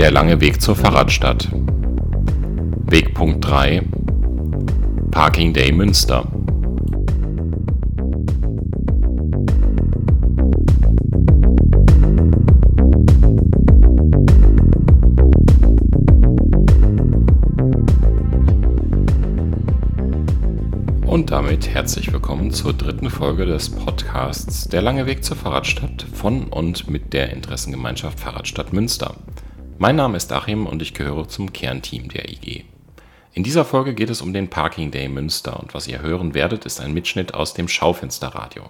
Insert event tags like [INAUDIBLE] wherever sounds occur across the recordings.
Der lange Weg zur Fahrradstadt. Wegpunkt 3 Parking Day Münster. Und damit herzlich willkommen zur dritten Folge des Podcasts Der lange Weg zur Fahrradstadt von und mit der Interessengemeinschaft Fahrradstadt Münster. Mein Name ist Achim und ich gehöre zum Kernteam der IG. In dieser Folge geht es um den Parking Day Münster und was ihr hören werdet, ist ein Mitschnitt aus dem Schaufensterradio,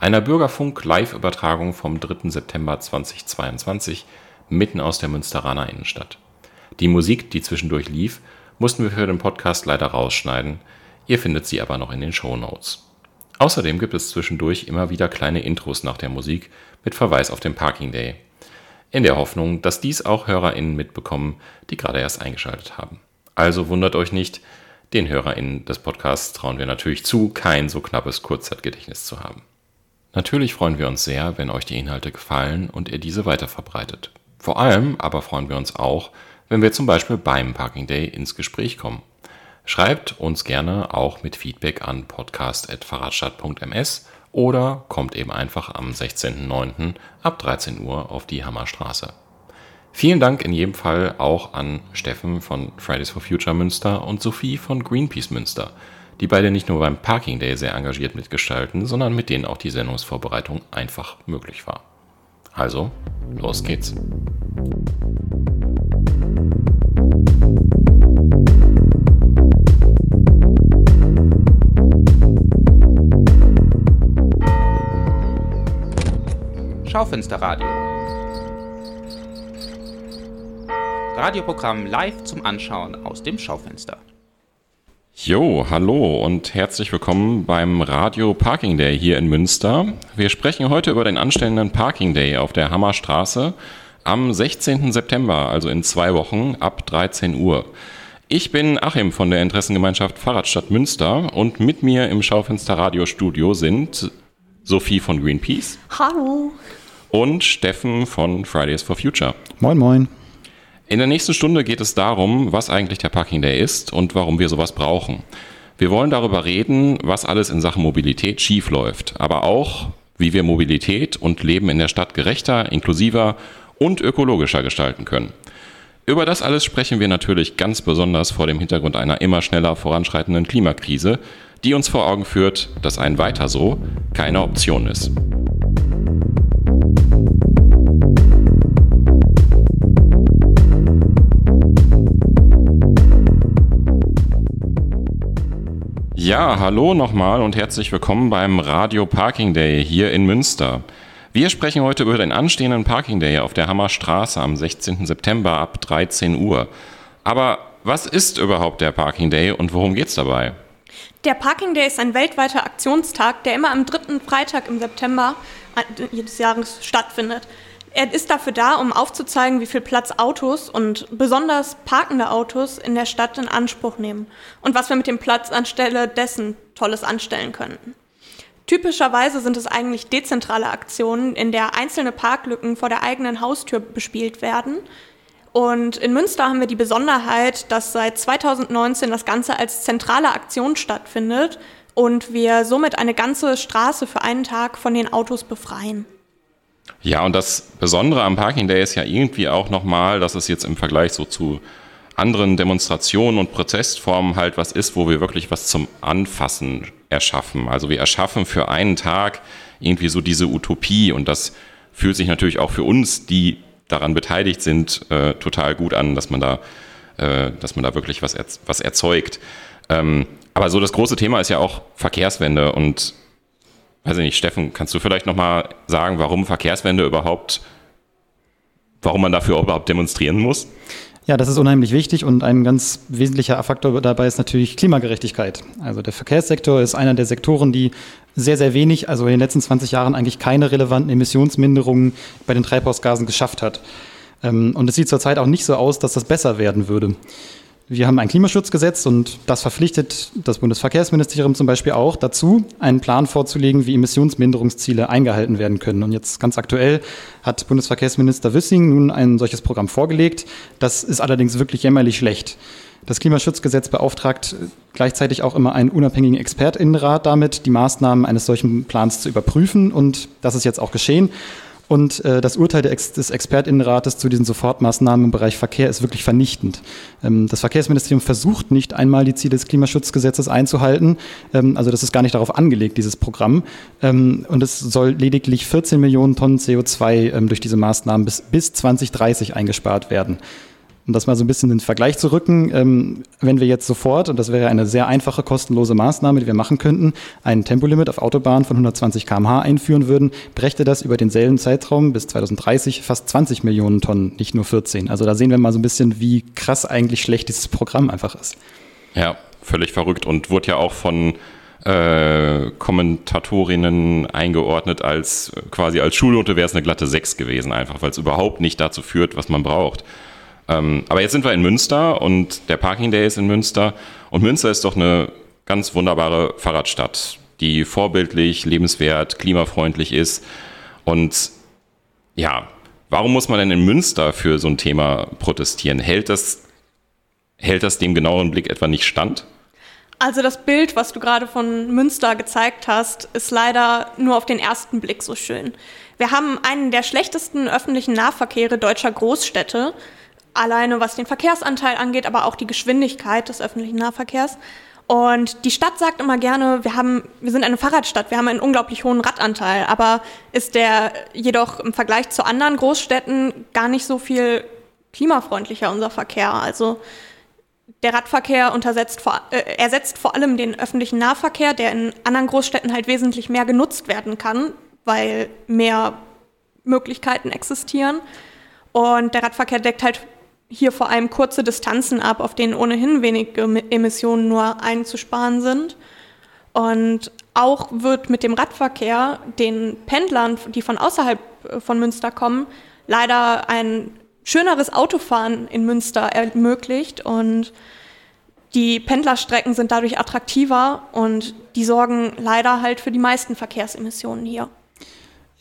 einer Bürgerfunk-Live-Übertragung vom 3. September 2022 mitten aus der Münsteraner Innenstadt. Die Musik, die zwischendurch lief, mussten wir für den Podcast leider rausschneiden, Ihr findet sie aber noch in den Show Notes. Außerdem gibt es zwischendurch immer wieder kleine Intros nach der Musik mit Verweis auf den Parking Day. In der Hoffnung, dass dies auch HörerInnen mitbekommen, die gerade erst eingeschaltet haben. Also wundert euch nicht, den HörerInnen des Podcasts trauen wir natürlich zu, kein so knappes Kurzzeitgedächtnis zu haben. Natürlich freuen wir uns sehr, wenn euch die Inhalte gefallen und ihr diese weiterverbreitet. Vor allem aber freuen wir uns auch, wenn wir zum Beispiel beim Parking Day ins Gespräch kommen. Schreibt uns gerne auch mit Feedback an podcast.fahrradstadt.ms oder kommt eben einfach am 16.09. ab 13 Uhr auf die Hammerstraße. Vielen Dank in jedem Fall auch an Steffen von Fridays for Future Münster und Sophie von Greenpeace Münster, die beide nicht nur beim Parking Day sehr engagiert mitgestalten, sondern mit denen auch die Sendungsvorbereitung einfach möglich war. Also, los geht's. Schaufensterradio. Radioprogramm live zum Anschauen aus dem Schaufenster. Jo, hallo und herzlich willkommen beim Radio Parking Day hier in Münster. Wir sprechen heute über den anstehenden Parking Day auf der Hammerstraße am 16. September, also in zwei Wochen ab 13 Uhr. Ich bin Achim von der Interessengemeinschaft Fahrradstadt Münster und mit mir im Schaufenster Radiostudio sind Sophie von Greenpeace. Hallo und Steffen von Fridays for Future. Moin, moin. In der nächsten Stunde geht es darum, was eigentlich der Parking Day ist und warum wir sowas brauchen. Wir wollen darüber reden, was alles in Sachen Mobilität schiefläuft, aber auch, wie wir Mobilität und Leben in der Stadt gerechter, inklusiver und ökologischer gestalten können. Über das alles sprechen wir natürlich ganz besonders vor dem Hintergrund einer immer schneller voranschreitenden Klimakrise, die uns vor Augen führt, dass ein Weiter so keine Option ist. Ja, hallo nochmal und herzlich willkommen beim Radio Parking Day hier in Münster. Wir sprechen heute über den anstehenden Parking Day auf der Hammerstraße am 16. September ab 13 Uhr. Aber was ist überhaupt der Parking Day und worum geht's dabei? Der Parking Day ist ein weltweiter Aktionstag, der immer am dritten Freitag im September jedes Jahres stattfindet. Er ist dafür da, um aufzuzeigen, wie viel Platz Autos und besonders parkende Autos in der Stadt in Anspruch nehmen und was wir mit dem Platz anstelle dessen Tolles anstellen könnten. Typischerweise sind es eigentlich dezentrale Aktionen, in der einzelne Parklücken vor der eigenen Haustür bespielt werden. Und in Münster haben wir die Besonderheit, dass seit 2019 das Ganze als zentrale Aktion stattfindet und wir somit eine ganze Straße für einen Tag von den Autos befreien. Ja, und das Besondere am Parking Day ist ja irgendwie auch nochmal, dass es jetzt im Vergleich so zu anderen Demonstrationen und Protestformen halt was ist, wo wir wirklich was zum Anfassen erschaffen. Also wir erschaffen für einen Tag irgendwie so diese Utopie und das fühlt sich natürlich auch für uns, die daran beteiligt sind, äh, total gut an, dass man da, äh, dass man da wirklich was, erz was erzeugt. Ähm, aber so das große Thema ist ja auch Verkehrswende und weiß ich nicht, Steffen, kannst du vielleicht nochmal sagen, warum Verkehrswende überhaupt, warum man dafür überhaupt demonstrieren muss? Ja, das ist unheimlich wichtig und ein ganz wesentlicher Faktor dabei ist natürlich Klimagerechtigkeit. Also der Verkehrssektor ist einer der Sektoren, die sehr, sehr wenig, also in den letzten 20 Jahren eigentlich keine relevanten Emissionsminderungen bei den Treibhausgasen geschafft hat. Ähm, und es sieht zurzeit auch nicht so aus, dass das besser werden würde. Wir haben ein Klimaschutzgesetz und das verpflichtet das Bundesverkehrsministerium zum Beispiel auch dazu, einen Plan vorzulegen, wie Emissionsminderungsziele eingehalten werden können. Und jetzt ganz aktuell hat Bundesverkehrsminister Wissing nun ein solches Programm vorgelegt. Das ist allerdings wirklich jämmerlich schlecht. Das Klimaschutzgesetz beauftragt gleichzeitig auch immer einen unabhängigen Expertinnenrat damit, die Maßnahmen eines solchen Plans zu überprüfen. Und das ist jetzt auch geschehen. Und äh, das Urteil Ex des Expertinnenrates zu diesen Sofortmaßnahmen im Bereich Verkehr ist wirklich vernichtend. Ähm, das Verkehrsministerium versucht nicht einmal die Ziele des Klimaschutzgesetzes einzuhalten. Ähm, also das ist gar nicht darauf angelegt, dieses Programm. Ähm, und es soll lediglich 14 Millionen Tonnen CO2 ähm, durch diese Maßnahmen bis, bis 2030 eingespart werden um das mal so ein bisschen in den Vergleich zu rücken, ähm, wenn wir jetzt sofort, und das wäre eine sehr einfache, kostenlose Maßnahme, die wir machen könnten, ein Tempolimit auf Autobahnen von 120 km/h einführen würden, brächte das über denselben Zeitraum bis 2030 fast 20 Millionen Tonnen, nicht nur 14. Also da sehen wir mal so ein bisschen, wie krass eigentlich schlecht dieses Programm einfach ist. Ja, völlig verrückt und wurde ja auch von äh, Kommentatorinnen eingeordnet als quasi als Schulnote wäre es eine glatte 6 gewesen, einfach weil es überhaupt nicht dazu führt, was man braucht. Ähm, aber jetzt sind wir in Münster und der Parking Day ist in Münster. Und Münster ist doch eine ganz wunderbare Fahrradstadt, die vorbildlich, lebenswert, klimafreundlich ist. Und ja, warum muss man denn in Münster für so ein Thema protestieren? Hält das, hält das dem genaueren Blick etwa nicht stand? Also das Bild, was du gerade von Münster gezeigt hast, ist leider nur auf den ersten Blick so schön. Wir haben einen der schlechtesten öffentlichen Nahverkehre deutscher Großstädte alleine was den Verkehrsanteil angeht, aber auch die Geschwindigkeit des öffentlichen Nahverkehrs. Und die Stadt sagt immer gerne, wir haben, wir sind eine Fahrradstadt, wir haben einen unglaublich hohen Radanteil, aber ist der jedoch im Vergleich zu anderen Großstädten gar nicht so viel klimafreundlicher unser Verkehr. Also der Radverkehr vor, äh, ersetzt vor allem den öffentlichen Nahverkehr, der in anderen Großstädten halt wesentlich mehr genutzt werden kann, weil mehr Möglichkeiten existieren. Und der Radverkehr deckt halt hier vor allem kurze Distanzen ab, auf denen ohnehin wenige Emissionen nur einzusparen sind. Und auch wird mit dem Radverkehr den Pendlern, die von außerhalb äh, von Münster kommen, leider ein schöneres Autofahren in Münster ermöglicht und die Pendlerstrecken sind dadurch attraktiver und die sorgen leider halt für die meisten Verkehrsemissionen hier.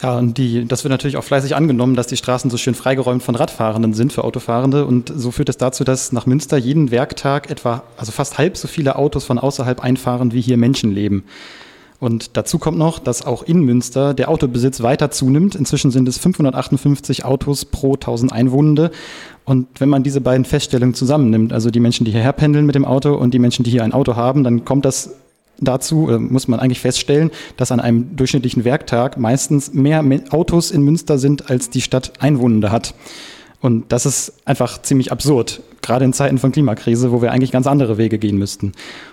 Ja, und die, das wird natürlich auch fleißig angenommen, dass die Straßen so schön freigeräumt von Radfahrenden sind für Autofahrende. Und so führt es dazu, dass nach Münster jeden Werktag etwa, also fast halb so viele Autos von außerhalb einfahren, wie hier Menschen leben. Und dazu kommt noch, dass auch in Münster der Autobesitz weiter zunimmt. Inzwischen sind es 558 Autos pro 1000 Einwohnende. Und wenn man diese beiden Feststellungen zusammennimmt, also die Menschen, die hierher pendeln mit dem Auto und die Menschen, die hier ein Auto haben, dann kommt das dazu muss man eigentlich feststellen, dass an einem durchschnittlichen Werktag meistens mehr Autos in Münster sind, als die Stadt Einwohnende hat. Und das ist einfach ziemlich absurd, gerade in Zeiten von Klimakrise, wo wir eigentlich ganz andere Wege gehen müssten.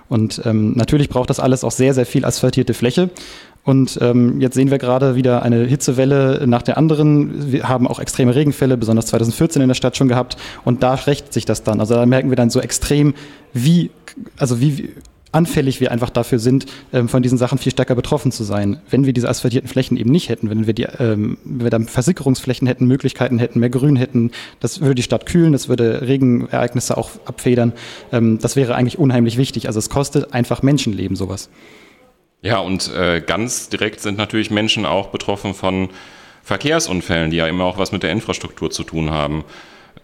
Und ähm, natürlich braucht das alles auch sehr, sehr viel asphaltierte Fläche. Und ähm, jetzt sehen wir gerade wieder eine Hitzewelle nach der anderen. Wir haben auch extreme Regenfälle, besonders 2014 in der Stadt schon gehabt. Und da rächt sich das dann. Also da merken wir dann so extrem, wie, also wie, anfällig wir einfach dafür sind, ähm, von diesen Sachen viel stärker betroffen zu sein. Wenn wir diese asphaltierten Flächen eben nicht hätten, wenn wir, die, ähm, wenn wir dann Versickerungsflächen hätten, Möglichkeiten hätten, mehr Grün hätten, das würde die Stadt kühlen, das würde Regenereignisse auch abfedern. Ähm, das wäre eigentlich unheimlich wichtig. Also es kostet einfach Menschenleben, sowas. Ja, und äh, ganz direkt sind natürlich Menschen auch betroffen von Verkehrsunfällen, die ja immer auch was mit der Infrastruktur zu tun haben.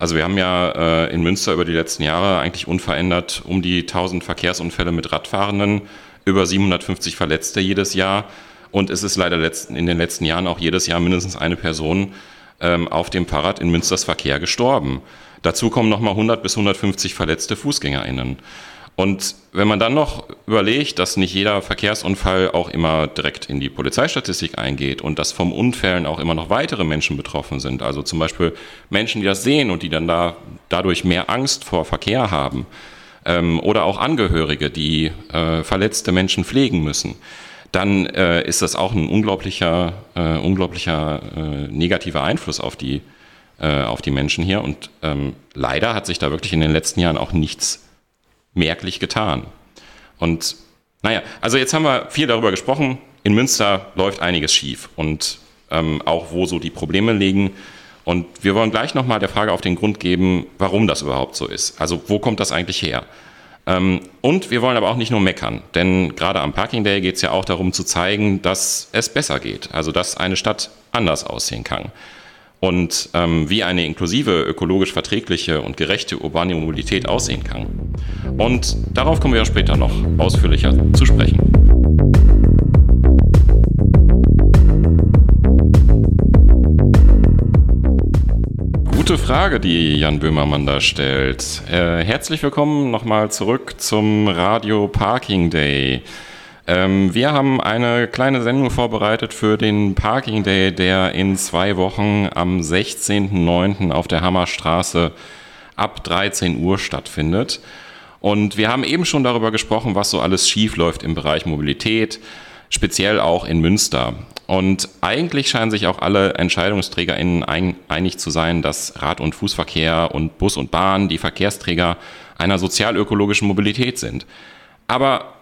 Also wir haben ja äh, in Münster über die letzten Jahre eigentlich unverändert um die 1000 Verkehrsunfälle mit Radfahrenden, über 750 Verletzte jedes Jahr. Und es ist leider letzten, in den letzten Jahren auch jedes Jahr mindestens eine Person ähm, auf dem Fahrrad in Münsters Verkehr gestorben. Dazu kommen nochmal 100 bis 150 verletzte FußgängerInnen. Und wenn man dann noch überlegt, dass nicht jeder Verkehrsunfall auch immer direkt in die Polizeistatistik eingeht und dass vom Unfällen auch immer noch weitere Menschen betroffen sind, also zum Beispiel Menschen, die das sehen und die dann da dadurch mehr Angst vor Verkehr haben, ähm, oder auch Angehörige, die äh, verletzte Menschen pflegen müssen, dann äh, ist das auch ein unglaublicher, äh, unglaublicher äh, negativer Einfluss auf die, äh, auf die Menschen hier. Und ähm, leider hat sich da wirklich in den letzten Jahren auch nichts merklich getan. Und naja, also jetzt haben wir viel darüber gesprochen. In Münster läuft einiges schief und ähm, auch wo so die Probleme liegen. Und wir wollen gleich nochmal der Frage auf den Grund geben, warum das überhaupt so ist. Also wo kommt das eigentlich her? Ähm, und wir wollen aber auch nicht nur meckern, denn gerade am Parking Day geht es ja auch darum zu zeigen, dass es besser geht, also dass eine Stadt anders aussehen kann. Und ähm, wie eine inklusive, ökologisch verträgliche und gerechte urbane Mobilität aussehen kann. Und darauf kommen wir ja später noch ausführlicher zu sprechen. Gute Frage, die Jan Böhmermann da stellt. Äh, herzlich willkommen nochmal zurück zum Radio Parking Day. Ähm, wir haben eine kleine Sendung vorbereitet für den Parking Day, der in zwei Wochen am 16.09. auf der Hammerstraße ab 13 Uhr stattfindet. Und wir haben eben schon darüber gesprochen, was so alles schief läuft im Bereich Mobilität, speziell auch in Münster. Und eigentlich scheinen sich auch alle EntscheidungsträgerInnen einig zu sein, dass Rad- und Fußverkehr und Bus und Bahn die Verkehrsträger einer sozialökologischen Mobilität sind. Aber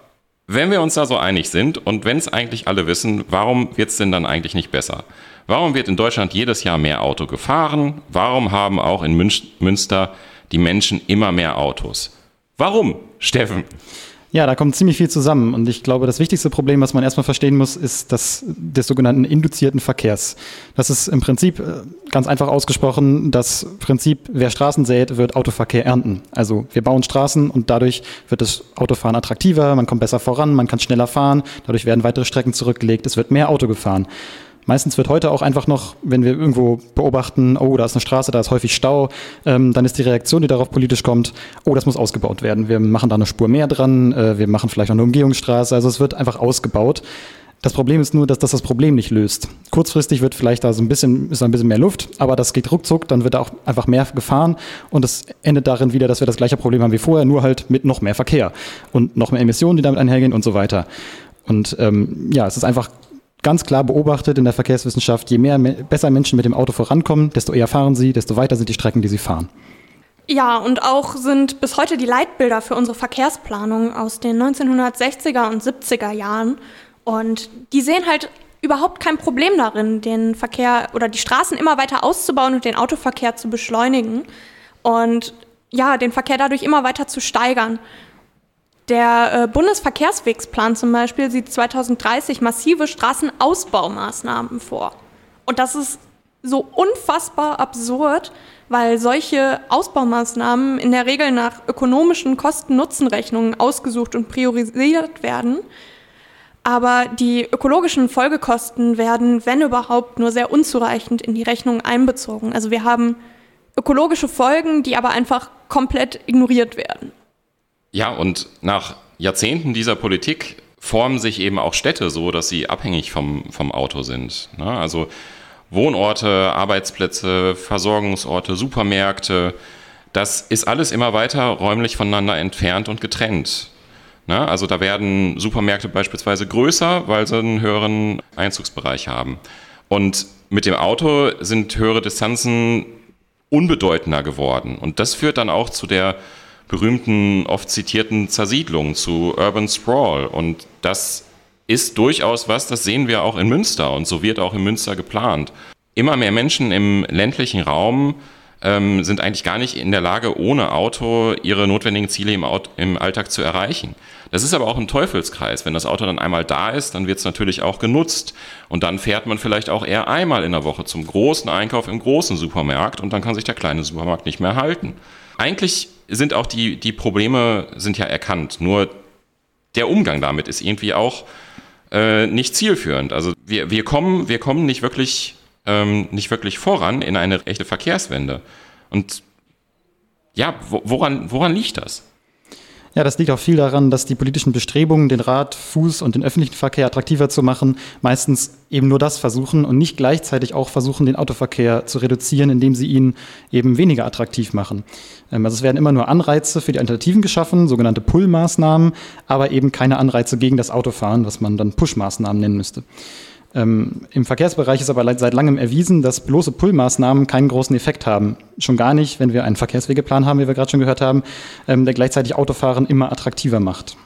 wenn wir uns da so einig sind und wenn es eigentlich alle wissen, warum wird es denn dann eigentlich nicht besser? Warum wird in Deutschland jedes Jahr mehr Auto gefahren? Warum haben auch in Münster die Menschen immer mehr Autos? Warum, Steffen? Ja, da kommt ziemlich viel zusammen. Und ich glaube, das wichtigste Problem, was man erstmal verstehen muss, ist das des sogenannten induzierten Verkehrs. Das ist im Prinzip äh, ganz einfach ausgesprochen das Prinzip, wer Straßen sät, wird Autoverkehr ernten. Also wir bauen Straßen und dadurch wird das Autofahren attraktiver, man kommt besser voran, man kann schneller fahren, dadurch werden weitere Strecken zurückgelegt, es wird mehr Auto gefahren. Meistens wird heute auch einfach noch, wenn wir irgendwo beobachten, oh, da ist eine Straße, da ist häufig Stau, ähm, dann ist die Reaktion, die darauf politisch kommt, oh, das muss ausgebaut werden. Wir machen da eine Spur mehr dran, äh, wir machen vielleicht noch eine Umgehungsstraße. Also es wird einfach ausgebaut. Das Problem ist nur, dass das das Problem nicht löst. Kurzfristig wird vielleicht da so ein bisschen, ist ein bisschen mehr Luft, aber das geht ruckzuck, dann wird da auch einfach mehr gefahren und es endet darin wieder, dass wir das gleiche Problem haben wie vorher, nur halt mit noch mehr Verkehr und noch mehr Emissionen, die damit einhergehen und so weiter. Und ähm, ja, es ist einfach ganz klar beobachtet in der Verkehrswissenschaft, je mehr, besser Menschen mit dem Auto vorankommen, desto eher fahren sie, desto weiter sind die Strecken, die sie fahren. Ja, und auch sind bis heute die Leitbilder für unsere Verkehrsplanung aus den 1960er und 70er Jahren. Und die sehen halt überhaupt kein Problem darin, den Verkehr oder die Straßen immer weiter auszubauen und den Autoverkehr zu beschleunigen. Und ja, den Verkehr dadurch immer weiter zu steigern. Der äh, Bundesverkehrswegsplan zum Beispiel sieht 2030 massive Straßenausbaumaßnahmen vor. Und das ist so unfassbar absurd, weil solche Ausbaumaßnahmen in der Regel nach ökonomischen Kosten-Nutzen-Rechnungen ausgesucht und priorisiert werden. Aber die ökologischen Folgekosten werden, wenn überhaupt, nur sehr unzureichend in die Rechnung einbezogen. Also wir haben ökologische Folgen, die aber einfach komplett ignoriert werden. Ja, und nach Jahrzehnten dieser Politik formen sich eben auch Städte so, dass sie abhängig vom, vom Auto sind. Ne? Also Wohnorte, Arbeitsplätze, Versorgungsorte, Supermärkte, das ist alles immer weiter räumlich voneinander entfernt und getrennt. Ne? Also da werden Supermärkte beispielsweise größer, weil sie einen höheren Einzugsbereich haben. Und mit dem Auto sind höhere Distanzen unbedeutender geworden. Und das führt dann auch zu der berühmten, oft zitierten Zersiedlung zu Urban Sprawl. Und das ist durchaus was, das sehen wir auch in Münster und so wird auch in Münster geplant. Immer mehr Menschen im ländlichen Raum ähm, sind eigentlich gar nicht in der Lage, ohne Auto ihre notwendigen Ziele im, Auto, im Alltag zu erreichen. Das ist aber auch ein Teufelskreis. Wenn das Auto dann einmal da ist, dann wird es natürlich auch genutzt. Und dann fährt man vielleicht auch eher einmal in der Woche zum großen Einkauf im großen Supermarkt und dann kann sich der kleine Supermarkt nicht mehr halten. Eigentlich sind auch die, die Probleme sind ja erkannt. Nur der Umgang damit ist irgendwie auch äh, nicht zielführend. Also wir, wir, kommen, wir kommen nicht wirklich, ähm, nicht wirklich voran in eine echte Verkehrswende. Und ja, woran, woran liegt das? Ja, das liegt auch viel daran, dass die politischen Bestrebungen, den Rad, Fuß und den öffentlichen Verkehr attraktiver zu machen, meistens eben nur das versuchen und nicht gleichzeitig auch versuchen, den Autoverkehr zu reduzieren, indem sie ihn eben weniger attraktiv machen. Ähm, also es werden immer nur Anreize für die Alternativen geschaffen, sogenannte Pull-Maßnahmen, aber eben keine Anreize gegen das Autofahren, was man dann Push-Maßnahmen nennen müsste. Ähm, Im Verkehrsbereich ist aber seit langem erwiesen, dass bloße Pull-Maßnahmen keinen großen Effekt haben. Schon gar nicht, wenn wir einen Verkehrswegeplan haben, wie wir gerade schon gehört haben, ähm, der gleichzeitig Autofahren immer attraktiver macht.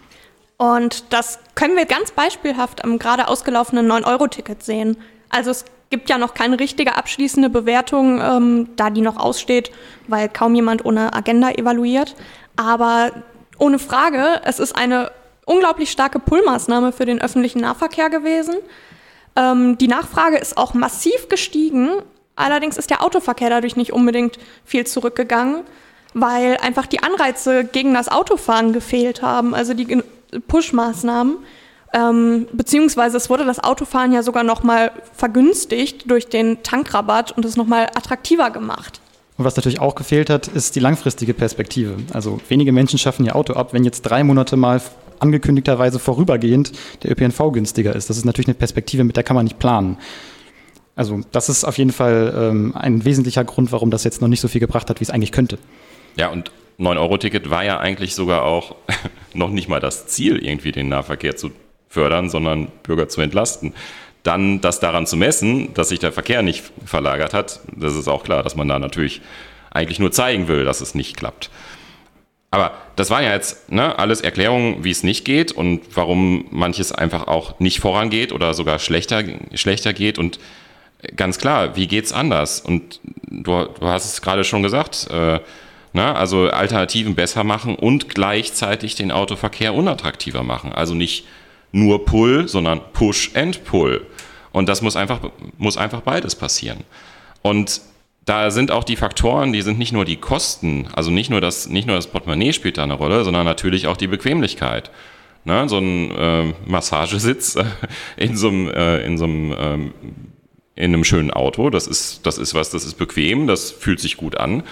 Und das können wir ganz beispielhaft am gerade ausgelaufenen 9-Euro-Ticket sehen. Also es gibt ja noch keine richtige abschließende Bewertung, ähm, da die noch aussteht, weil kaum jemand ohne Agenda evaluiert. Aber ohne Frage, es ist eine unglaublich starke Pull-Maßnahme für den öffentlichen Nahverkehr gewesen. Ähm, die Nachfrage ist auch massiv gestiegen. Allerdings ist der Autoverkehr dadurch nicht unbedingt viel zurückgegangen, weil einfach die Anreize gegen das Autofahren gefehlt haben, also die Push-Maßnahmen. Ähm, beziehungsweise es wurde das Autofahren ja sogar nochmal vergünstigt durch den Tankrabatt und es nochmal attraktiver gemacht. Und was natürlich auch gefehlt hat, ist die langfristige Perspektive. Also wenige Menschen schaffen ihr Auto ab, wenn jetzt drei Monate mal angekündigterweise vorübergehend der ÖPNV günstiger ist. Das ist natürlich eine Perspektive, mit der kann man nicht planen. Also das ist auf jeden Fall ähm, ein wesentlicher Grund, warum das jetzt noch nicht so viel gebracht hat, wie es eigentlich könnte. Ja, und 9-Euro-Ticket war ja eigentlich sogar auch [LAUGHS] noch nicht mal das Ziel, irgendwie den Nahverkehr zu fördern, sondern Bürger zu entlasten. Dann das daran zu messen, dass sich der Verkehr nicht verlagert hat, das ist auch klar, dass man da natürlich eigentlich nur zeigen will, dass es nicht klappt. Aber das waren ja jetzt ne, alles Erklärungen, wie es nicht geht und warum manches einfach auch nicht vorangeht oder sogar schlechter, schlechter geht. Und ganz klar, wie geht es anders? Und du, du, hast es gerade schon gesagt, äh, ne, also Alternativen besser machen und gleichzeitig den Autoverkehr unattraktiver machen. Also nicht nur Pull, sondern Push and Pull. Und das muss einfach, muss einfach beides passieren. Und da sind auch die Faktoren, die sind nicht nur die Kosten, also nicht nur das, nicht nur das Portemonnaie spielt da eine Rolle, sondern natürlich auch die Bequemlichkeit. Ne, so ein äh, Massagesitz in so einem, äh, in so einem ähm, in einem schönen Auto, das ist, das ist was, das ist bequem, das fühlt sich gut an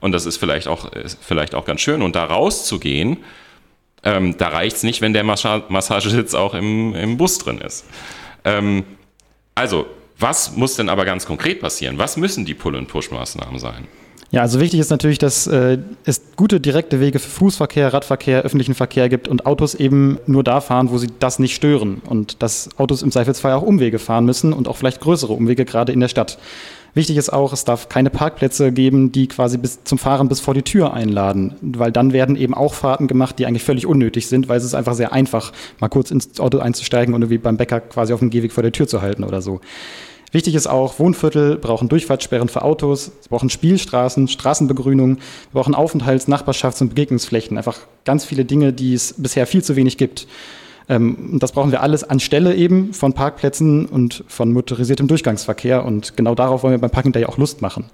und das ist vielleicht auch, vielleicht auch ganz schön. Und da rauszugehen, ähm, da reicht es nicht, wenn der Massa Massagesitz auch im, im Bus drin ist. Ähm, also, was muss denn aber ganz konkret passieren? Was müssen die Pull-and-Push-Maßnahmen sein? Ja, also wichtig ist natürlich, dass äh, es gute direkte Wege für Fußverkehr, Radverkehr, öffentlichen Verkehr gibt und Autos eben nur da fahren, wo sie das nicht stören und dass Autos im Zweifelsfall auch Umwege fahren müssen und auch vielleicht größere Umwege gerade in der Stadt. Wichtig ist auch, es darf keine Parkplätze geben, die quasi bis zum Fahren bis vor die Tür einladen, weil dann werden eben auch Fahrten gemacht, die eigentlich völlig unnötig sind, weil es ist einfach sehr einfach, mal kurz ins Auto einzusteigen und irgendwie beim Bäcker quasi auf dem Gehweg vor der Tür zu halten oder so. Wichtig ist auch, Wohnviertel brauchen Durchfahrtssperren für Autos, sie brauchen Spielstraßen, Straßenbegrünung, wir brauchen Aufenthalts-, Nachbarschafts- und Begegnungsflächen. Einfach ganz viele Dinge, die es bisher viel zu wenig gibt. Ähm, das brauchen wir alles anstelle eben von Parkplätzen und von motorisiertem Durchgangsverkehr. Und genau darauf wollen wir beim Parking Day auch Lust machen.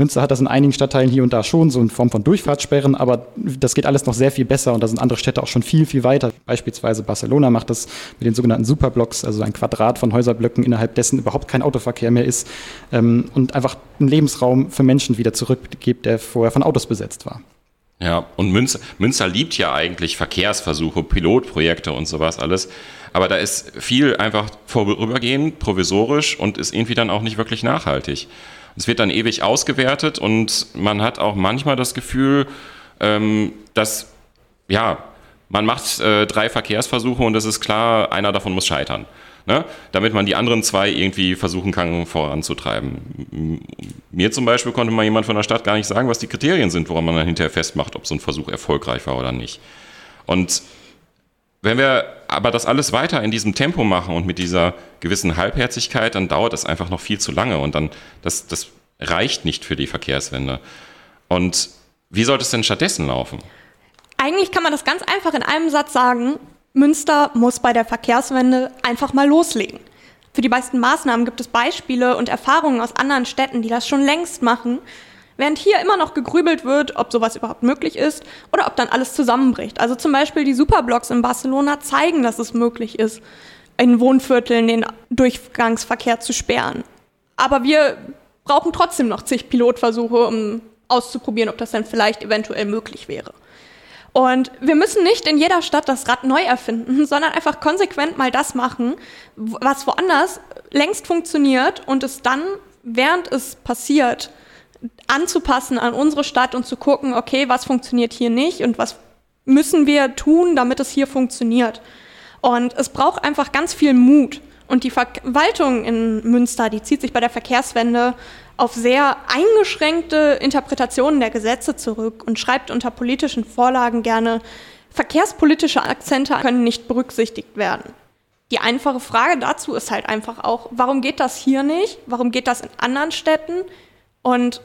Münster hat das in einigen Stadtteilen hier und da schon, so in Form von Durchfahrtssperren, aber das geht alles noch sehr viel besser und da sind andere Städte auch schon viel, viel weiter. Beispielsweise Barcelona macht das mit den sogenannten Superblocks, also ein Quadrat von Häuserblöcken, innerhalb dessen überhaupt kein Autoverkehr mehr ist ähm, und einfach einen Lebensraum für Menschen wieder zurückgibt, der vorher von Autos besetzt war. Ja, und Münster, Münster liebt ja eigentlich Verkehrsversuche, Pilotprojekte und sowas alles. Aber da ist viel einfach vorübergehend, provisorisch und ist irgendwie dann auch nicht wirklich nachhaltig. Es wird dann ewig ausgewertet und man hat auch manchmal das Gefühl, ähm, dass, ja, man macht äh, drei Verkehrsversuche und es ist klar, einer davon muss scheitern. Ne? Damit man die anderen zwei irgendwie versuchen kann, voranzutreiben. Mir zum Beispiel konnte mal jemand von der Stadt gar nicht sagen, was die Kriterien sind, woran man dann hinterher festmacht, ob so ein Versuch erfolgreich war oder nicht. Und wenn wir aber das alles weiter in diesem Tempo machen und mit dieser gewissen Halbherzigkeit, dann dauert es einfach noch viel zu lange und dann, das, das reicht nicht für die Verkehrswende. Und wie sollte es denn stattdessen laufen? Eigentlich kann man das ganz einfach in einem Satz sagen. Münster muss bei der Verkehrswende einfach mal loslegen. Für die meisten Maßnahmen gibt es Beispiele und Erfahrungen aus anderen Städten, die das schon längst machen während hier immer noch gegrübelt wird, ob sowas überhaupt möglich ist oder ob dann alles zusammenbricht. Also zum Beispiel die Superblocks in Barcelona zeigen, dass es möglich ist, in Wohnvierteln den Durchgangsverkehr zu sperren. Aber wir brauchen trotzdem noch zig Pilotversuche, um auszuprobieren, ob das dann vielleicht eventuell möglich wäre. Und wir müssen nicht in jeder Stadt das Rad neu erfinden, [LAUGHS] sondern einfach konsequent mal das machen, was woanders längst funktioniert und es dann, während es passiert, anzupassen an unsere Stadt und zu gucken, okay, was funktioniert hier nicht und was müssen wir tun, damit es hier funktioniert. Und es braucht einfach ganz viel Mut. Und die Verwaltung in Münster, die zieht sich bei der Verkehrswende auf sehr eingeschränkte Interpretationen der Gesetze zurück und schreibt unter politischen Vorlagen gerne, verkehrspolitische Akzente können nicht berücksichtigt werden. Die einfache Frage dazu ist halt einfach auch, warum geht das hier nicht? Warum geht das in anderen Städten? Und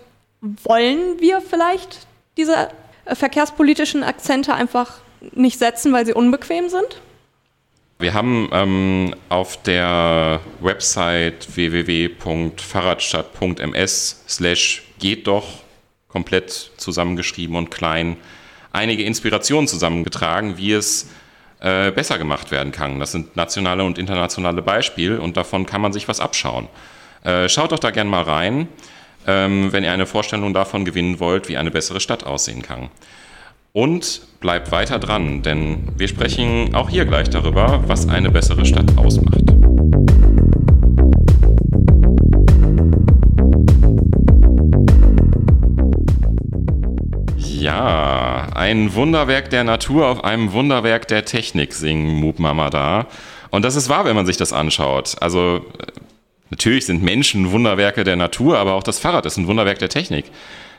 wollen wir vielleicht diese äh, verkehrspolitischen Akzente einfach nicht setzen, weil sie unbequem sind? Wir haben ähm, auf der Website www.fahrradstadt.ms slash geht doch komplett zusammengeschrieben und klein einige Inspirationen zusammengetragen, wie es äh, besser gemacht werden kann. Das sind nationale und internationale Beispiele und davon kann man sich was abschauen. Äh, schaut doch da gerne mal rein, ähm, wenn ihr eine Vorstellung davon gewinnen wollt, wie eine bessere Stadt aussehen kann. Und bleibt weiter dran, denn wir sprechen auch hier gleich darüber, was eine bessere Stadt ausmacht. Ja, ein Wunderwerk der Natur auf einem Wunderwerk der Technik singen Moop Mama da. Und das ist wahr, wenn man sich das anschaut. Also natürlich sind Menschen Wunderwerke der Natur, aber auch das Fahrrad ist ein Wunderwerk der Technik.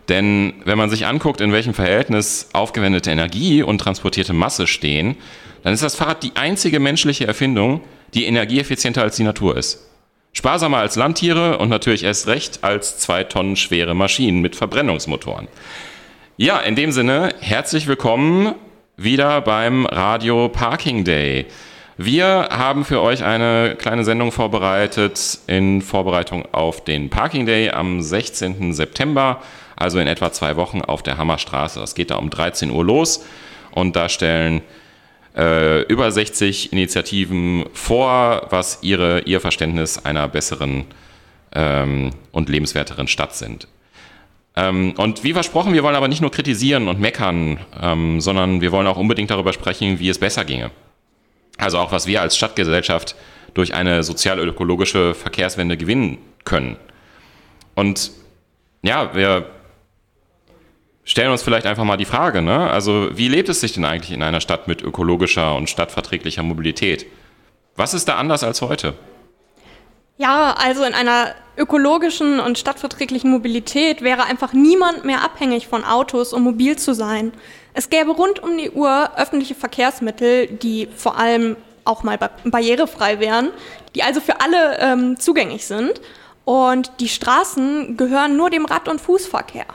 Denn wenn man sich anguckt, in welchem Verhältnis aufgewendete Energie und transportierte Masse stehen, dann ist das Fahrrad die einzige menschliche Erfindung, die energieeffizienter als die Natur ist. Sparsamer als Landtiere und natürlich erst recht als zwei Tonnen schwere Maschinen mit Verbrennungsmotoren. Ja, in dem Sinne, herzlich willkommen wieder beim Radio Parking Day. Wir haben für euch eine kleine Sendung vorbereitet in Vorbereitung auf den Parking Day am 16. September, also in etwa zwei Wochen auf der Hammerstraße. Es geht da um 13 Uhr los und da stellen äh, über 60 Initiativen vor, was ihre, ihr Verständnis einer besseren ähm, und lebenswerteren Stadt sind. Ähm, und wie versprochen, wir wollen aber nicht nur kritisieren und meckern, ähm, sondern wir wollen auch unbedingt darüber sprechen, wie es besser ginge. Also auch, was wir als Stadtgesellschaft durch eine sozial-ökologische Verkehrswende gewinnen können. Und ja, wir stellen uns vielleicht einfach mal die Frage, ne? also wie lebt es sich denn eigentlich in einer Stadt mit ökologischer und stadtverträglicher Mobilität? Was ist da anders als heute? Ja, also in einer ökologischen und stadtverträglichen Mobilität wäre einfach niemand mehr abhängig von Autos, um mobil zu sein. Es gäbe rund um die Uhr öffentliche Verkehrsmittel, die vor allem auch mal barrierefrei wären, die also für alle ähm, zugänglich sind. Und die Straßen gehören nur dem Rad- und Fußverkehr.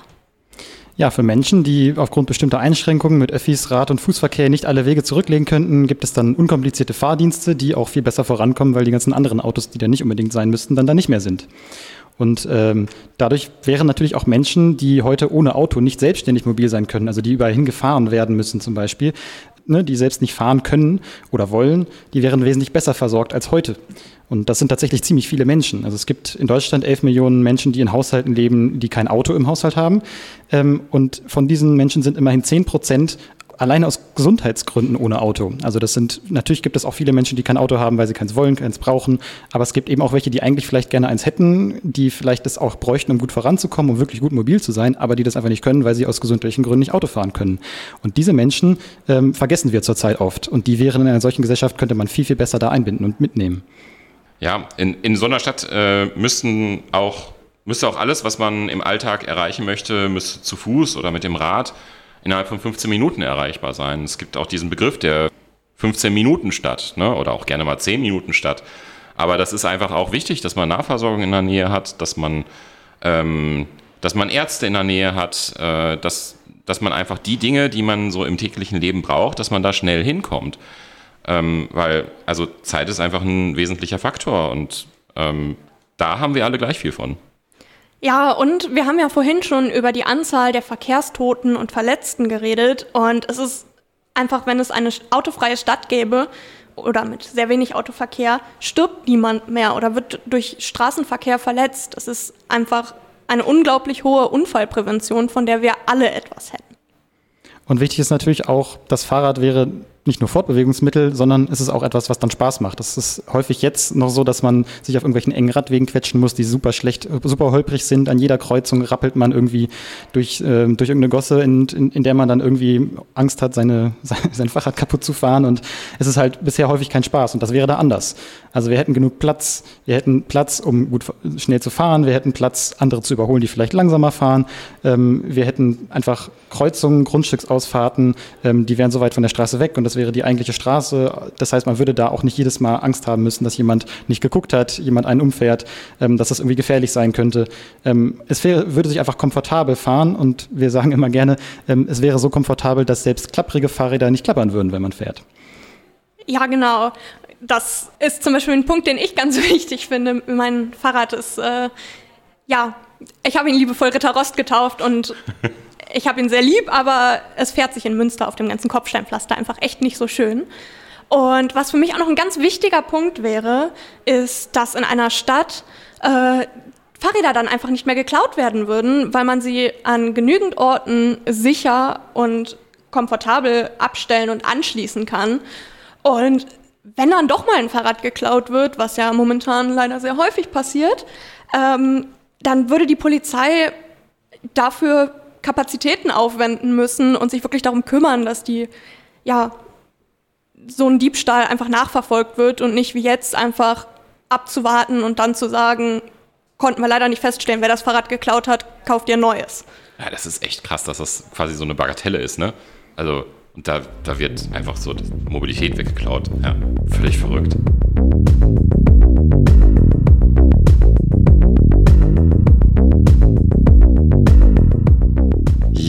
Ja, für Menschen, die aufgrund bestimmter Einschränkungen mit Öffis, Rad- und Fußverkehr nicht alle Wege zurücklegen könnten, gibt es dann unkomplizierte Fahrdienste, die auch viel besser vorankommen, weil die ganzen anderen Autos, die da nicht unbedingt sein müssten, dann da nicht mehr sind. Und ähm, dadurch wären natürlich auch Menschen, die heute ohne Auto nicht selbstständig mobil sein können, also die überall hingefahren werden müssen zum Beispiel, ne, die selbst nicht fahren können oder wollen, die wären wesentlich besser versorgt als heute. Und das sind tatsächlich ziemlich viele Menschen. Also es gibt in Deutschland 11 Millionen Menschen, die in Haushalten leben, die kein Auto im Haushalt haben. Ähm, und von diesen Menschen sind immerhin 10 Prozent alleine aus Gesundheitsgründen ohne Auto. Also das sind, natürlich gibt es auch viele Menschen, die kein Auto haben, weil sie keins wollen, keins brauchen. Aber es gibt eben auch welche, die eigentlich vielleicht gerne eins hätten, die vielleicht das auch bräuchten, um gut voranzukommen, um wirklich gut mobil zu sein, aber die das einfach nicht können, weil sie aus gesundheitlichen Gründen nicht Auto fahren können. Und diese Menschen ähm, vergessen wir zurzeit oft. Und die wären in einer solchen Gesellschaft, könnte man viel, viel besser da einbinden und mitnehmen. Ja, in, in so einer Stadt äh, müssten auch, müsste auch alles, was man im Alltag erreichen möchte, müsste zu Fuß oder mit dem Rad innerhalb von 15 Minuten erreichbar sein. Es gibt auch diesen Begriff der 15 Minuten Stadt ne? oder auch gerne mal 10 Minuten Stadt. Aber das ist einfach auch wichtig, dass man Nahversorgung in der Nähe hat, dass man, ähm, dass man Ärzte in der Nähe hat, äh, dass, dass man einfach die Dinge, die man so im täglichen Leben braucht, dass man da schnell hinkommt. Ähm, weil, also Zeit ist einfach ein wesentlicher Faktor und ähm, da haben wir alle gleich viel von. Ja, und wir haben ja vorhin schon über die Anzahl der Verkehrstoten und Verletzten geredet. Und es ist einfach, wenn es eine autofreie Stadt gäbe oder mit sehr wenig Autoverkehr, stirbt niemand mehr oder wird durch Straßenverkehr verletzt. Es ist einfach eine unglaublich hohe Unfallprävention, von der wir alle etwas hätten. Und wichtig ist natürlich auch, das Fahrrad wäre nicht nur Fortbewegungsmittel, sondern es ist auch etwas, was dann Spaß macht. Es ist häufig jetzt noch so, dass man sich auf irgendwelchen engen Radwegen quetschen muss, die super schlecht, super holprig sind. An jeder Kreuzung rappelt man irgendwie durch, äh, durch irgendeine Gosse, in, in, in der man dann irgendwie Angst hat, seine, [LAUGHS] sein Fahrrad kaputt zu fahren. Und es ist halt bisher häufig kein Spaß. Und das wäre da anders. Also wir hätten genug Platz. Wir hätten Platz, um gut schnell zu fahren. Wir hätten Platz, andere zu überholen, die vielleicht langsamer fahren. Ähm, wir hätten einfach Kreuzungen, Grundstücksausfahrten, ähm, die wären so weit von der Straße weg. Und das wäre die eigentliche Straße. Das heißt, man würde da auch nicht jedes Mal Angst haben müssen, dass jemand nicht geguckt hat, jemand einen umfährt, ähm, dass das irgendwie gefährlich sein könnte. Ähm, es wäre, würde sich einfach komfortabel fahren und wir sagen immer gerne, ähm, es wäre so komfortabel, dass selbst klapprige Fahrräder nicht klappern würden, wenn man fährt. Ja, genau. Das ist zum Beispiel ein Punkt, den ich ganz [LAUGHS] wichtig finde. Mein Fahrrad ist, äh, ja, ich habe ihn liebevoll Ritter Rost getauft und [LAUGHS] ich habe ihn sehr lieb, aber es fährt sich in Münster auf dem ganzen Kopfsteinpflaster einfach echt nicht so schön. Und was für mich auch noch ein ganz wichtiger Punkt wäre, ist, dass in einer Stadt äh, Fahrräder dann einfach nicht mehr geklaut werden würden, weil man sie an genügend Orten sicher und komfortabel abstellen und anschließen kann. Und wenn dann doch mal ein Fahrrad geklaut wird, was ja momentan leider sehr häufig passiert, ähm, dann würde die Polizei dafür Kapazitäten aufwenden müssen und sich wirklich darum kümmern, dass die, ja, so ein Diebstahl einfach nachverfolgt wird und nicht wie jetzt einfach abzuwarten und dann zu sagen, konnten wir leider nicht feststellen, wer das Fahrrad geklaut hat, kauft ihr neues. Ja, das ist echt krass, dass das quasi so eine Bagatelle ist, ne? Also, da, da wird einfach so Mobilität weggeklaut. Ja, völlig verrückt.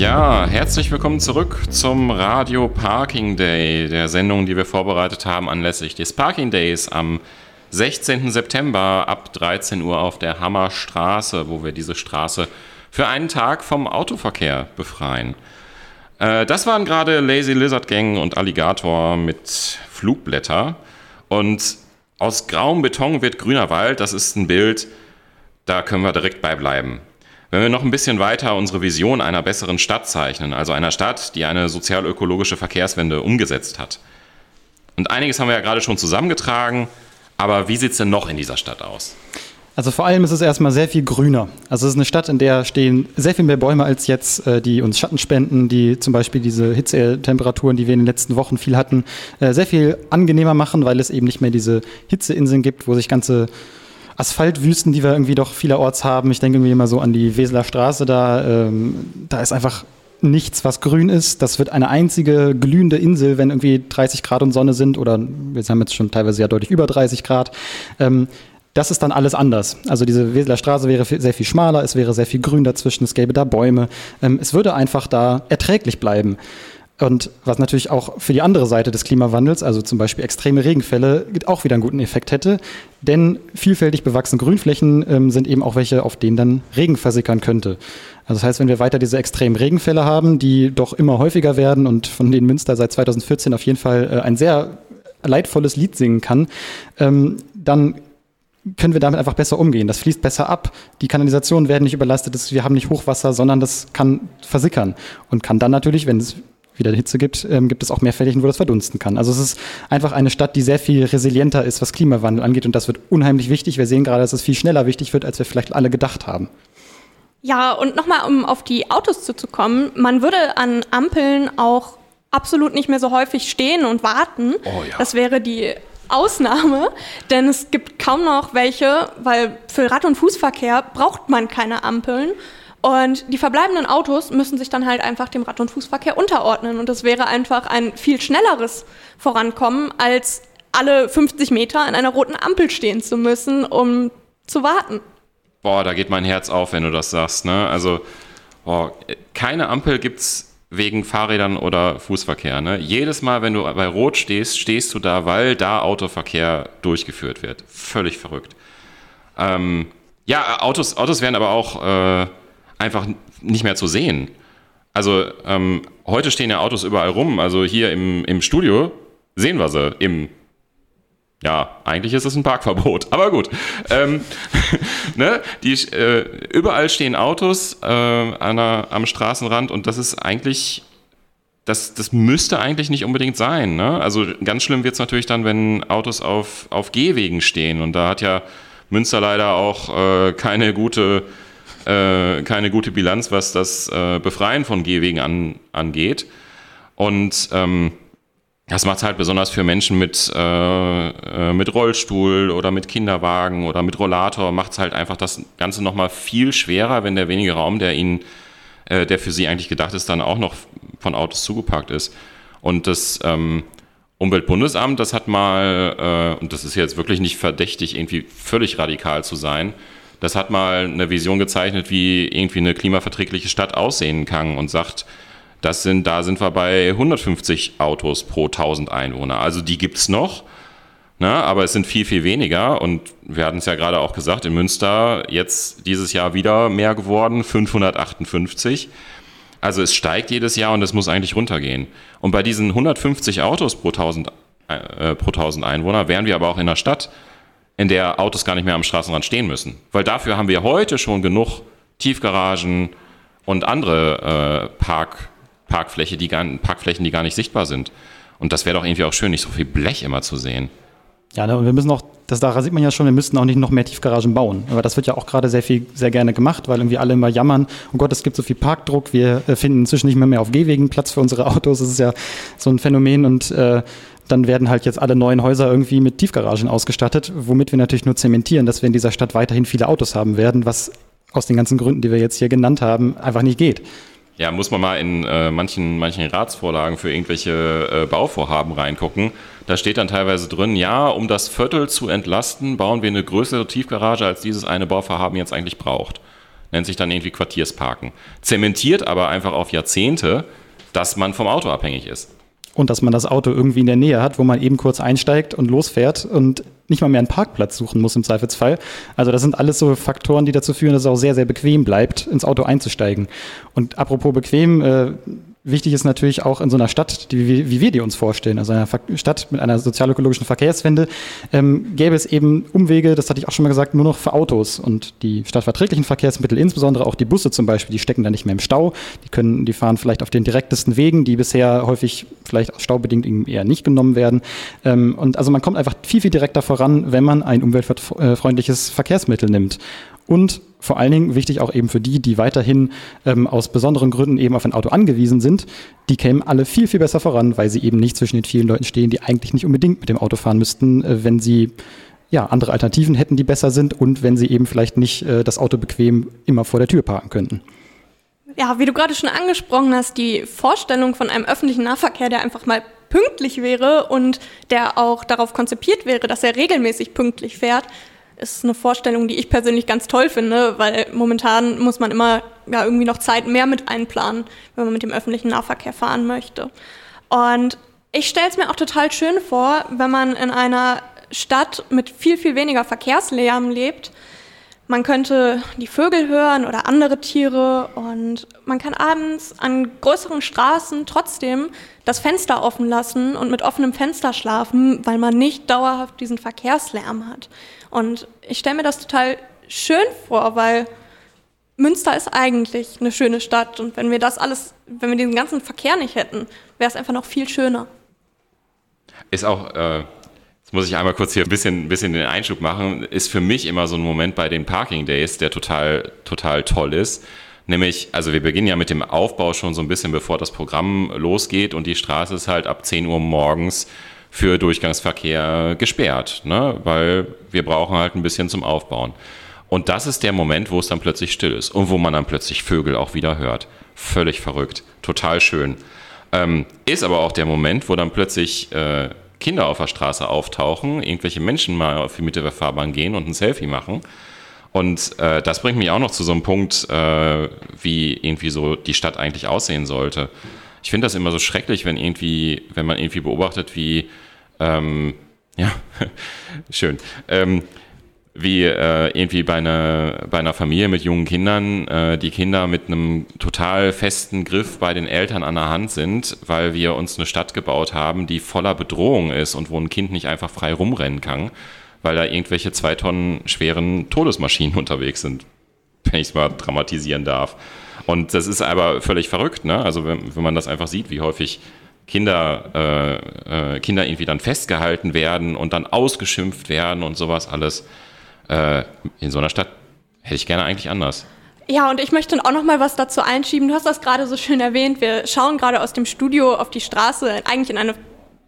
Ja, herzlich willkommen zurück zum Radio Parking Day, der Sendung, die wir vorbereitet haben anlässlich des Parking Days am 16. September ab 13 Uhr auf der Hammerstraße, wo wir diese Straße für einen Tag vom Autoverkehr befreien. Äh, das waren gerade Lazy Lizard Gang und Alligator mit Flugblätter. Und aus grauem Beton wird grüner Wald. Das ist ein Bild, da können wir direkt bei bleiben. Wenn wir noch ein bisschen weiter unsere Vision einer besseren Stadt zeichnen, also einer Stadt, die eine sozial-ökologische Verkehrswende umgesetzt hat. Und einiges haben wir ja gerade schon zusammengetragen, aber wie sieht es denn noch in dieser Stadt aus? Also vor allem ist es erstmal sehr viel grüner. Also es ist eine Stadt, in der stehen sehr viel mehr Bäume als jetzt, äh, die uns Schatten spenden, die zum Beispiel diese Hitzetemperaturen, die wir in den letzten Wochen viel hatten, äh, sehr viel angenehmer machen, weil es eben nicht mehr diese Hitzeinseln gibt, wo sich ganze Asphaltwüsten, die wir irgendwie doch vielerorts haben. Ich denke irgendwie immer so an die Weseler Straße da. Ähm, da ist einfach nichts, was grün ist. Das wird eine einzige glühende Insel, wenn irgendwie 30 Grad und Sonne sind oder wir haben jetzt schon teilweise ja deutlich über 30 Grad. Ähm, das ist dann alles anders. Also diese Weseler Straße wäre sehr viel schmaler, es wäre sehr viel Grün dazwischen, es gäbe da Bäume. Ähm, es würde einfach da erträglich bleiben. Und was natürlich auch für die andere Seite des Klimawandels, also zum Beispiel extreme Regenfälle, auch wieder einen guten Effekt hätte. Denn vielfältig bewachsene Grünflächen ähm, sind eben auch welche, auf denen dann Regen versickern könnte. Also das heißt, wenn wir weiter diese extremen Regenfälle haben, die doch immer häufiger werden und von denen Münster seit 2014 auf jeden Fall äh, ein sehr leidvolles Lied singen kann, ähm, dann können wir damit einfach besser umgehen. Das fließt besser ab. Die Kanalisationen werden nicht überlastet. Wir haben nicht Hochwasser, sondern das kann versickern und kann dann natürlich, wenn es wieder Hitze gibt, ähm, gibt es auch mehr Flächen, wo das verdunsten kann. Also es ist einfach eine Stadt, die sehr viel resilienter ist, was Klimawandel angeht. Und das wird unheimlich wichtig. Wir sehen gerade, dass es viel schneller wichtig wird, als wir vielleicht alle gedacht haben. Ja, und nochmal, um auf die Autos zuzukommen, man würde an Ampeln auch absolut nicht mehr so häufig stehen und warten. Oh, ja. Das wäre die Ausnahme, [LAUGHS] denn es gibt kaum noch welche, weil für Rad- und Fußverkehr braucht man keine Ampeln. Und die verbleibenden Autos müssen sich dann halt einfach dem Rad- und Fußverkehr unterordnen. Und das wäre einfach ein viel schnelleres Vorankommen, als alle 50 Meter an einer roten Ampel stehen zu müssen, um zu warten. Boah, da geht mein Herz auf, wenn du das sagst. Ne? Also, boah, keine Ampel gibt es wegen Fahrrädern oder Fußverkehr. Ne? Jedes Mal, wenn du bei Rot stehst, stehst du da, weil da Autoverkehr durchgeführt wird. Völlig verrückt. Ähm, ja, Autos, Autos werden aber auch äh, einfach nicht mehr zu sehen. Also ähm, heute stehen ja Autos überall rum. Also hier im, im Studio sehen wir sie im ja, eigentlich ist es ein Parkverbot, aber gut. Ähm, [LAUGHS] ne? Die, äh, überall stehen Autos äh, der, am Straßenrand und das ist eigentlich, das, das müsste eigentlich nicht unbedingt sein. Ne? Also ganz schlimm wird es natürlich dann, wenn Autos auf, auf Gehwegen stehen und da hat ja Münster leider auch äh, keine gute äh, keine gute Bilanz, was das äh, Befreien von Gehwegen an, angeht. Und ähm, das macht es halt besonders für Menschen mit, äh, äh, mit Rollstuhl oder mit Kinderwagen oder mit Rollator, macht es halt einfach das Ganze nochmal viel schwerer, wenn der wenige Raum, der ihnen, äh, der für sie eigentlich gedacht ist, dann auch noch von Autos zugepackt ist. Und das ähm, Umweltbundesamt, das hat mal, äh, und das ist jetzt wirklich nicht verdächtig, irgendwie völlig radikal zu sein, das hat mal eine Vision gezeichnet, wie irgendwie eine klimaverträgliche Stadt aussehen kann und sagt, das sind, da sind wir bei 150 Autos pro 1000 Einwohner. Also die gibt es noch, ne, aber es sind viel, viel weniger. Und wir hatten es ja gerade auch gesagt, in Münster jetzt dieses Jahr wieder mehr geworden, 558. Also es steigt jedes Jahr und es muss eigentlich runtergehen. Und bei diesen 150 Autos pro 1000, äh, pro 1000 Einwohner wären wir aber auch in einer Stadt, in der Autos gar nicht mehr am Straßenrand stehen müssen. Weil dafür haben wir heute schon genug Tiefgaragen und andere äh, Park, Parkfläche, die gar, Parkflächen, die gar nicht sichtbar sind. Und das wäre doch irgendwie auch schön, nicht so viel Blech immer zu sehen. Ja, ne, und wir müssen auch, das da sieht man ja schon, wir müssten auch nicht noch mehr Tiefgaragen bauen. Aber das wird ja auch gerade sehr viel, sehr gerne gemacht, weil irgendwie alle immer jammern, oh Gott, es gibt so viel Parkdruck, wir äh, finden inzwischen nicht mehr, mehr auf Gehwegen Platz für unsere Autos. Das ist ja so ein Phänomen und äh, dann werden halt jetzt alle neuen Häuser irgendwie mit Tiefgaragen ausgestattet, womit wir natürlich nur zementieren, dass wir in dieser Stadt weiterhin viele Autos haben werden, was aus den ganzen Gründen, die wir jetzt hier genannt haben, einfach nicht geht. Ja, muss man mal in äh, manchen, manchen Ratsvorlagen für irgendwelche äh, Bauvorhaben reingucken. Da steht dann teilweise drin, ja, um das Viertel zu entlasten, bauen wir eine größere Tiefgarage, als dieses eine Bauvorhaben jetzt eigentlich braucht. Nennt sich dann irgendwie Quartiersparken. Zementiert aber einfach auf Jahrzehnte, dass man vom Auto abhängig ist. Und dass man das Auto irgendwie in der Nähe hat, wo man eben kurz einsteigt und losfährt und nicht mal mehr einen Parkplatz suchen muss im Zweifelsfall. Also das sind alles so Faktoren, die dazu führen, dass es auch sehr, sehr bequem bleibt, ins Auto einzusteigen. Und apropos bequem, äh, Wichtig ist natürlich auch in so einer Stadt, die, wie, wir die uns vorstellen, also einer Stadt mit einer sozialökologischen Verkehrswende, ähm, gäbe es eben Umwege, das hatte ich auch schon mal gesagt, nur noch für Autos. Und die stadtverträglichen Verkehrsmittel, insbesondere auch die Busse zum Beispiel, die stecken da nicht mehr im Stau. Die können, die fahren vielleicht auf den direktesten Wegen, die bisher häufig vielleicht aus staubedingt eher nicht genommen werden. Ähm, und also man kommt einfach viel, viel direkter voran, wenn man ein umweltfreundliches Verkehrsmittel nimmt. Und vor allen Dingen wichtig auch eben für die, die weiterhin ähm, aus besonderen Gründen eben auf ein Auto angewiesen sind, die kämen alle viel, viel besser voran, weil sie eben nicht zwischen den vielen Leuten stehen, die eigentlich nicht unbedingt mit dem Auto fahren müssten, äh, wenn sie ja, andere Alternativen hätten, die besser sind und wenn sie eben vielleicht nicht äh, das Auto bequem immer vor der Tür parken könnten. Ja, wie du gerade schon angesprochen hast, die Vorstellung von einem öffentlichen Nahverkehr, der einfach mal pünktlich wäre und der auch darauf konzipiert wäre, dass er regelmäßig pünktlich fährt, ist eine Vorstellung, die ich persönlich ganz toll finde, weil momentan muss man immer ja, irgendwie noch Zeit mehr mit einplanen, wenn man mit dem öffentlichen Nahverkehr fahren möchte. Und ich stelle es mir auch total schön vor, wenn man in einer Stadt mit viel, viel weniger Verkehrslärm lebt. Man könnte die Vögel hören oder andere Tiere und man kann abends an größeren Straßen trotzdem das Fenster offen lassen und mit offenem Fenster schlafen, weil man nicht dauerhaft diesen Verkehrslärm hat. Und ich stelle mir das total schön vor, weil Münster ist eigentlich eine schöne Stadt und wenn wir das alles, wenn wir diesen ganzen Verkehr nicht hätten, wäre es einfach noch viel schöner. Ist auch, äh, jetzt muss ich einmal kurz hier ein bisschen, bisschen den Einschub machen, ist für mich immer so ein Moment bei den Parking Days, der total, total toll ist. Nämlich, also wir beginnen ja mit dem Aufbau schon so ein bisschen, bevor das Programm losgeht und die Straße ist halt ab 10 Uhr morgens für Durchgangsverkehr gesperrt, ne? weil wir brauchen halt ein bisschen zum Aufbauen. Und das ist der Moment, wo es dann plötzlich still ist und wo man dann plötzlich Vögel auch wieder hört. Völlig verrückt, total schön. Ähm, ist aber auch der Moment, wo dann plötzlich äh, Kinder auf der Straße auftauchen, irgendwelche Menschen mal auf die Mitte der Fahrbahn gehen und ein Selfie machen. Und äh, das bringt mich auch noch zu so einem Punkt, äh, wie irgendwie so die Stadt eigentlich aussehen sollte ich finde das immer so schrecklich, wenn irgendwie, wenn man irgendwie beobachtet, wie, ähm, ja, [LAUGHS] schön, ähm, wie äh, irgendwie bei einer, bei einer Familie mit jungen Kindern äh, die Kinder mit einem total festen Griff bei den Eltern an der Hand sind, weil wir uns eine Stadt gebaut haben, die voller Bedrohung ist und wo ein Kind nicht einfach frei rumrennen kann, weil da irgendwelche zwei Tonnen schweren Todesmaschinen [LAUGHS] unterwegs sind, wenn ich es mal dramatisieren darf. Und das ist aber völlig verrückt, ne? Also wenn, wenn man das einfach sieht, wie häufig Kinder, äh, äh, Kinder irgendwie dann festgehalten werden und dann ausgeschimpft werden und sowas alles. Äh, in so einer Stadt hätte ich gerne eigentlich anders. Ja, und ich möchte auch noch mal was dazu einschieben. Du hast das gerade so schön erwähnt. Wir schauen gerade aus dem Studio auf die Straße, eigentlich in eine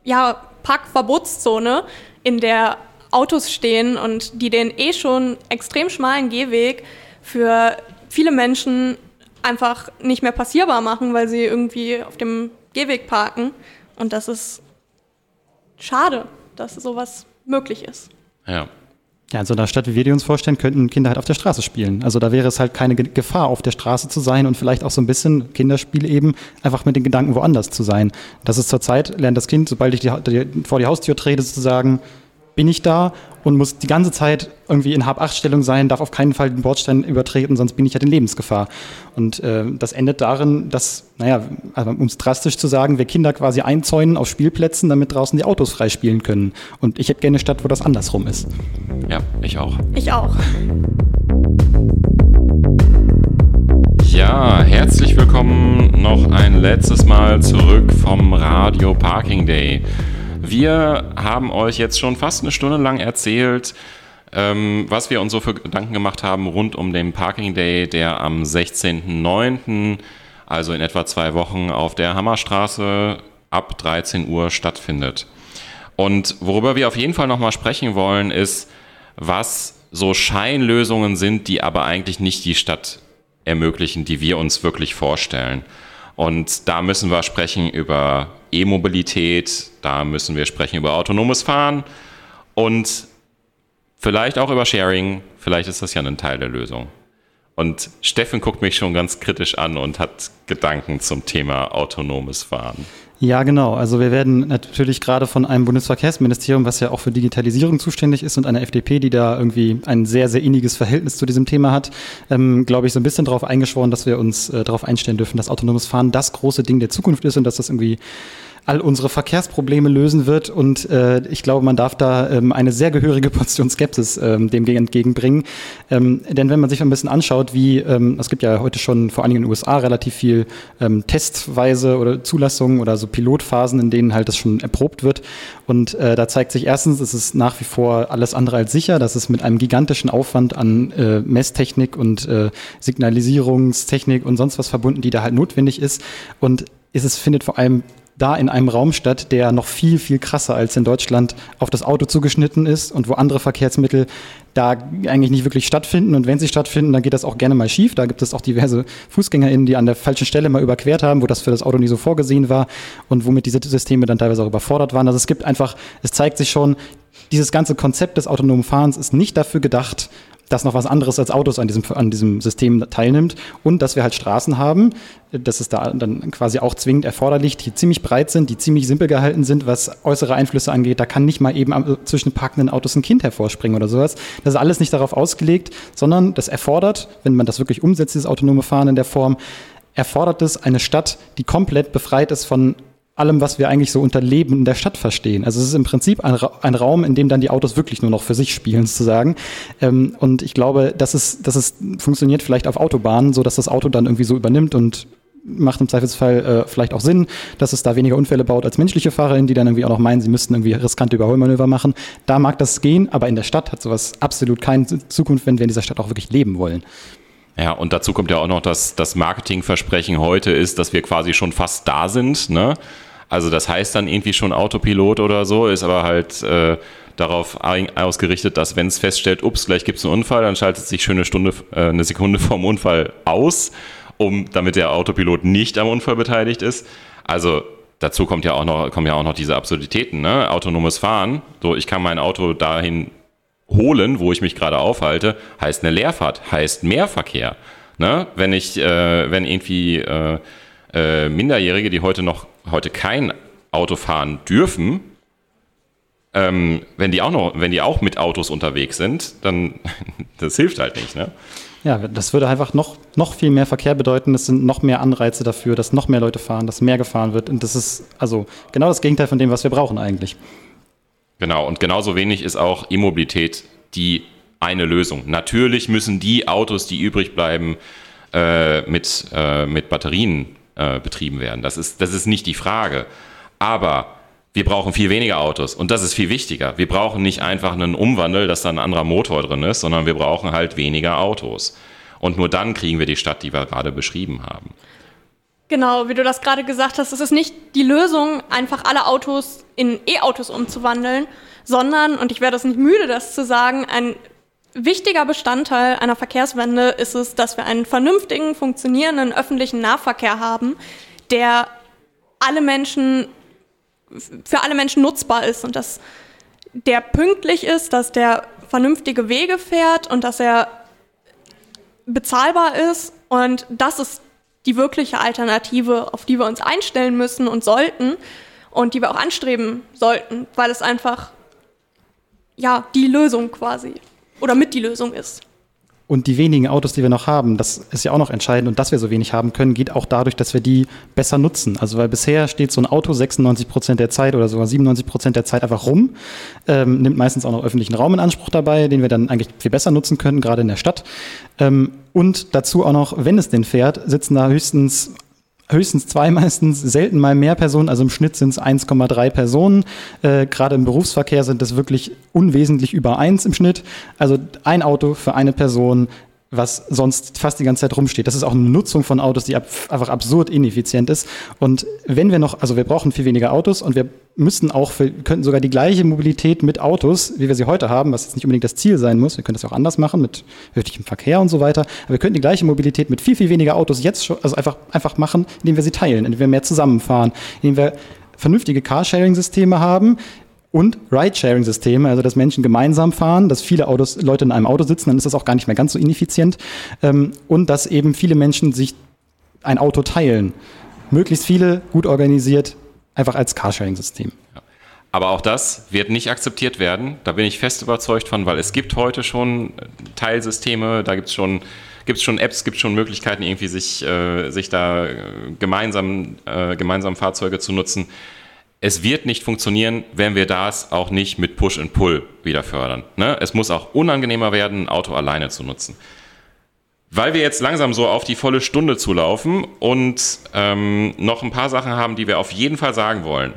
ja, Parkverbotszone, in der Autos stehen und die den eh schon extrem schmalen Gehweg für viele Menschen einfach nicht mehr passierbar machen, weil sie irgendwie auf dem Gehweg parken. Und das ist schade, dass sowas möglich ist. Ja. Ja, in so einer Stadt, wie wir die uns vorstellen, könnten Kinder halt auf der Straße spielen. Also da wäre es halt keine Gefahr, auf der Straße zu sein und vielleicht auch so ein bisschen Kinderspiel eben, einfach mit den Gedanken woanders zu sein. Das ist zurzeit, lernt das Kind, sobald ich die, die, vor die Haustür trete, sozusagen, bin ich da und muss die ganze Zeit irgendwie in Hab-Acht-Stellung sein, darf auf keinen Fall den Bordstein übertreten, sonst bin ich halt in Lebensgefahr. Und äh, das endet darin, dass, naja, also, um es drastisch zu sagen, wir Kinder quasi einzäunen auf Spielplätzen, damit draußen die Autos frei spielen können. Und ich hätte gerne eine Stadt, wo das andersrum ist. Ja, ich auch. Ich auch. Ja, herzlich willkommen noch ein letztes Mal zurück vom Radio Parking Day. Wir haben euch jetzt schon fast eine Stunde lang erzählt, ähm, was wir uns so für Gedanken gemacht haben rund um den Parking Day, der am 16.09., also in etwa zwei Wochen, auf der Hammerstraße ab 13 Uhr stattfindet. Und worüber wir auf jeden Fall nochmal sprechen wollen, ist, was so Scheinlösungen sind, die aber eigentlich nicht die Stadt ermöglichen, die wir uns wirklich vorstellen. Und da müssen wir sprechen über E-Mobilität, da müssen wir sprechen über autonomes Fahren und vielleicht auch über Sharing. Vielleicht ist das ja ein Teil der Lösung. Und Steffen guckt mich schon ganz kritisch an und hat Gedanken zum Thema autonomes Fahren. Ja, genau. Also wir werden natürlich gerade von einem Bundesverkehrsministerium, was ja auch für Digitalisierung zuständig ist und einer FDP, die da irgendwie ein sehr, sehr inniges Verhältnis zu diesem Thema hat, ähm, glaube ich, so ein bisschen darauf eingeschworen, dass wir uns äh, darauf einstellen dürfen, dass autonomes Fahren das große Ding der Zukunft ist und dass das irgendwie all unsere Verkehrsprobleme lösen wird. Und äh, ich glaube, man darf da ähm, eine sehr gehörige Portion Skepsis ähm, dem entgegenbringen. Ähm, denn wenn man sich ein bisschen anschaut, wie ähm, es gibt ja heute schon vor allen Dingen in den USA relativ viel ähm, Testweise oder Zulassungen oder so Pilotphasen, in denen halt das schon erprobt wird. Und äh, da zeigt sich erstens, es ist nach wie vor alles andere als sicher. Das ist mit einem gigantischen Aufwand an äh, Messtechnik und äh, Signalisierungstechnik und sonst was verbunden, die da halt notwendig ist. Und es findet vor allem da in einem Raum statt, der noch viel, viel krasser als in Deutschland auf das Auto zugeschnitten ist und wo andere Verkehrsmittel da eigentlich nicht wirklich stattfinden. Und wenn sie stattfinden, dann geht das auch gerne mal schief. Da gibt es auch diverse FußgängerInnen, die an der falschen Stelle mal überquert haben, wo das für das Auto nie so vorgesehen war und womit diese Systeme dann teilweise auch überfordert waren. Also es gibt einfach, es zeigt sich schon, dieses ganze Konzept des autonomen Fahrens ist nicht dafür gedacht, dass noch was anderes als Autos an diesem, an diesem System teilnimmt und dass wir halt Straßen haben, das ist da dann quasi auch zwingend erforderlich, die ziemlich breit sind, die ziemlich simpel gehalten sind, was äußere Einflüsse angeht. Da kann nicht mal eben zwischen parkenden Autos ein Kind hervorspringen oder sowas. Das ist alles nicht darauf ausgelegt, sondern das erfordert, wenn man das wirklich umsetzt, dieses autonome Fahren in der Form, erfordert es eine Stadt, die komplett befreit ist von allem, was wir eigentlich so unter Leben in der Stadt verstehen. Also es ist im Prinzip ein, Ra ein Raum, in dem dann die Autos wirklich nur noch für sich spielen, sozusagen. Ähm, und ich glaube, dass es, dass es funktioniert vielleicht auf Autobahnen, so dass das Auto dann irgendwie so übernimmt und macht im Zweifelsfall äh, vielleicht auch Sinn, dass es da weniger Unfälle baut als menschliche FahrerInnen, die dann irgendwie auch noch meinen, sie müssten irgendwie riskante Überholmanöver machen. Da mag das gehen, aber in der Stadt hat sowas absolut keine Zukunft, wenn wir in dieser Stadt auch wirklich leben wollen. Ja, und dazu kommt ja auch noch, dass das Marketingversprechen heute ist, dass wir quasi schon fast da sind. Ne? Also das heißt dann irgendwie schon Autopilot oder so, ist aber halt äh, darauf ausgerichtet, dass wenn es feststellt, ups, gleich gibt es einen Unfall, dann schaltet sich schöne Stunde, äh, eine Sekunde [LAUGHS] vorm Unfall aus, um, damit der Autopilot nicht am Unfall beteiligt ist. Also dazu kommt ja auch noch, kommen ja auch noch diese Absurditäten, ne? Autonomes Fahren. So, ich kann mein Auto dahin holen, wo ich mich gerade aufhalte, heißt eine Leerfahrt, heißt Mehrverkehr. Ne? Wenn ich, äh, wenn irgendwie äh, äh, Minderjährige, die heute noch heute kein Auto fahren dürfen, ähm, wenn die auch noch, wenn die auch mit Autos unterwegs sind, dann [LAUGHS] das hilft halt nicht. Ne? Ja, das würde einfach noch, noch viel mehr Verkehr bedeuten. Es sind noch mehr Anreize dafür, dass noch mehr Leute fahren, dass mehr gefahren wird. Und das ist also genau das Gegenteil von dem, was wir brauchen eigentlich. Genau, und genauso wenig ist auch E-Mobilität die eine Lösung. Natürlich müssen die Autos, die übrig bleiben, äh, mit, äh, mit Batterien äh, betrieben werden. Das ist, das ist nicht die Frage. Aber wir brauchen viel weniger Autos und das ist viel wichtiger. Wir brauchen nicht einfach einen Umwandel, dass da ein anderer Motor drin ist, sondern wir brauchen halt weniger Autos. Und nur dann kriegen wir die Stadt, die wir gerade beschrieben haben. Genau, wie du das gerade gesagt hast, es ist nicht die Lösung, einfach alle Autos in E-Autos umzuwandeln, sondern, und ich werde es nicht müde, das zu sagen, ein wichtiger Bestandteil einer Verkehrswende ist es, dass wir einen vernünftigen, funktionierenden öffentlichen Nahverkehr haben, der alle Menschen für alle Menschen nutzbar ist und dass der pünktlich ist, dass der vernünftige Wege fährt und dass er bezahlbar ist. Und das ist die wirkliche Alternative, auf die wir uns einstellen müssen und sollten und die wir auch anstreben sollten, weil es einfach ja die Lösung quasi oder mit die Lösung ist. Und die wenigen Autos, die wir noch haben, das ist ja auch noch entscheidend. Und dass wir so wenig haben können, geht auch dadurch, dass wir die besser nutzen. Also weil bisher steht so ein Auto 96 Prozent der Zeit oder sogar 97 Prozent der Zeit einfach rum, ähm, nimmt meistens auch noch öffentlichen Raum in Anspruch dabei, den wir dann eigentlich viel besser nutzen können, gerade in der Stadt. Ähm, und dazu auch noch, wenn es denn fährt, sitzen da höchstens höchstens zwei [LAUGHS] meistens, selten mal mehr Personen, also im Schnitt sind es 1,3 Personen. Äh, Gerade im Berufsverkehr sind das wirklich unwesentlich über eins im Schnitt. Also ein Auto für eine Person was sonst fast die ganze Zeit rumsteht. Das ist auch eine Nutzung von Autos, die ab, einfach absurd ineffizient ist. Und wenn wir noch, also wir brauchen viel weniger Autos und wir müssen auch, für, könnten sogar die gleiche Mobilität mit Autos, wie wir sie heute haben, was jetzt nicht unbedingt das Ziel sein muss. Wir können das auch anders machen mit öffentlichem Verkehr und so weiter. Aber wir könnten die gleiche Mobilität mit viel, viel weniger Autos jetzt schon, also einfach, einfach machen, indem wir sie teilen, indem wir mehr zusammenfahren, indem wir vernünftige Carsharing-Systeme haben, und Ride-Sharing-Systeme, also dass Menschen gemeinsam fahren, dass viele Autos, Leute in einem Auto sitzen, dann ist das auch gar nicht mehr ganz so ineffizient ähm, und dass eben viele Menschen sich ein Auto teilen. Möglichst viele, gut organisiert, einfach als Carsharing-System. Ja. Aber auch das wird nicht akzeptiert werden. Da bin ich fest überzeugt von, weil es gibt heute schon Teilsysteme, da gibt es schon gibt es schon Apps, gibt es schon Möglichkeiten, irgendwie sich, äh, sich da gemeinsam, äh, gemeinsam Fahrzeuge zu nutzen es wird nicht funktionieren, wenn wir das auch nicht mit Push and Pull wieder fördern. Ne? Es muss auch unangenehmer werden, ein Auto alleine zu nutzen. Weil wir jetzt langsam so auf die volle Stunde zulaufen und ähm, noch ein paar Sachen haben, die wir auf jeden Fall sagen wollen.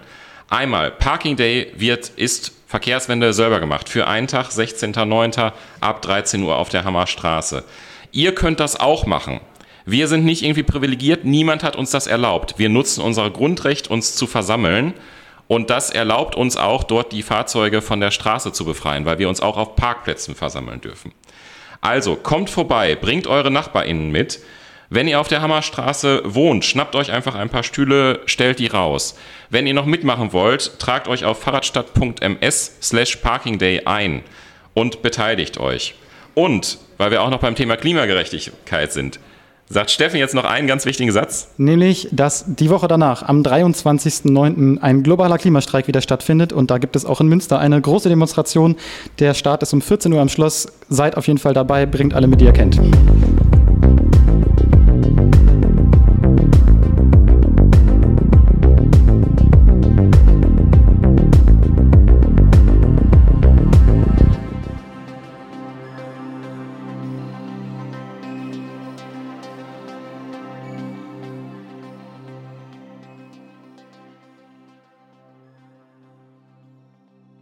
Einmal, Parking Day wird, ist Verkehrswende selber gemacht. Für einen Tag, 16.09. ab 13 Uhr auf der Hammerstraße. Ihr könnt das auch machen. Wir sind nicht irgendwie privilegiert, niemand hat uns das erlaubt. Wir nutzen unser Grundrecht, uns zu versammeln und das erlaubt uns auch, dort die Fahrzeuge von der Straße zu befreien, weil wir uns auch auf Parkplätzen versammeln dürfen. Also kommt vorbei, bringt eure NachbarInnen mit. Wenn ihr auf der Hammerstraße wohnt, schnappt euch einfach ein paar Stühle, stellt die raus. Wenn ihr noch mitmachen wollt, tragt euch auf fahrradstadt.ms slash parkingday ein und beteiligt euch. Und, weil wir auch noch beim Thema Klimagerechtigkeit sind, Sagt Steffen jetzt noch einen ganz wichtigen Satz? Nämlich, dass die Woche danach, am 23.09., ein globaler Klimastreik wieder stattfindet. Und da gibt es auch in Münster eine große Demonstration. Der Start ist um 14 Uhr am Schloss. Seid auf jeden Fall dabei, bringt alle mit, die ihr kennt.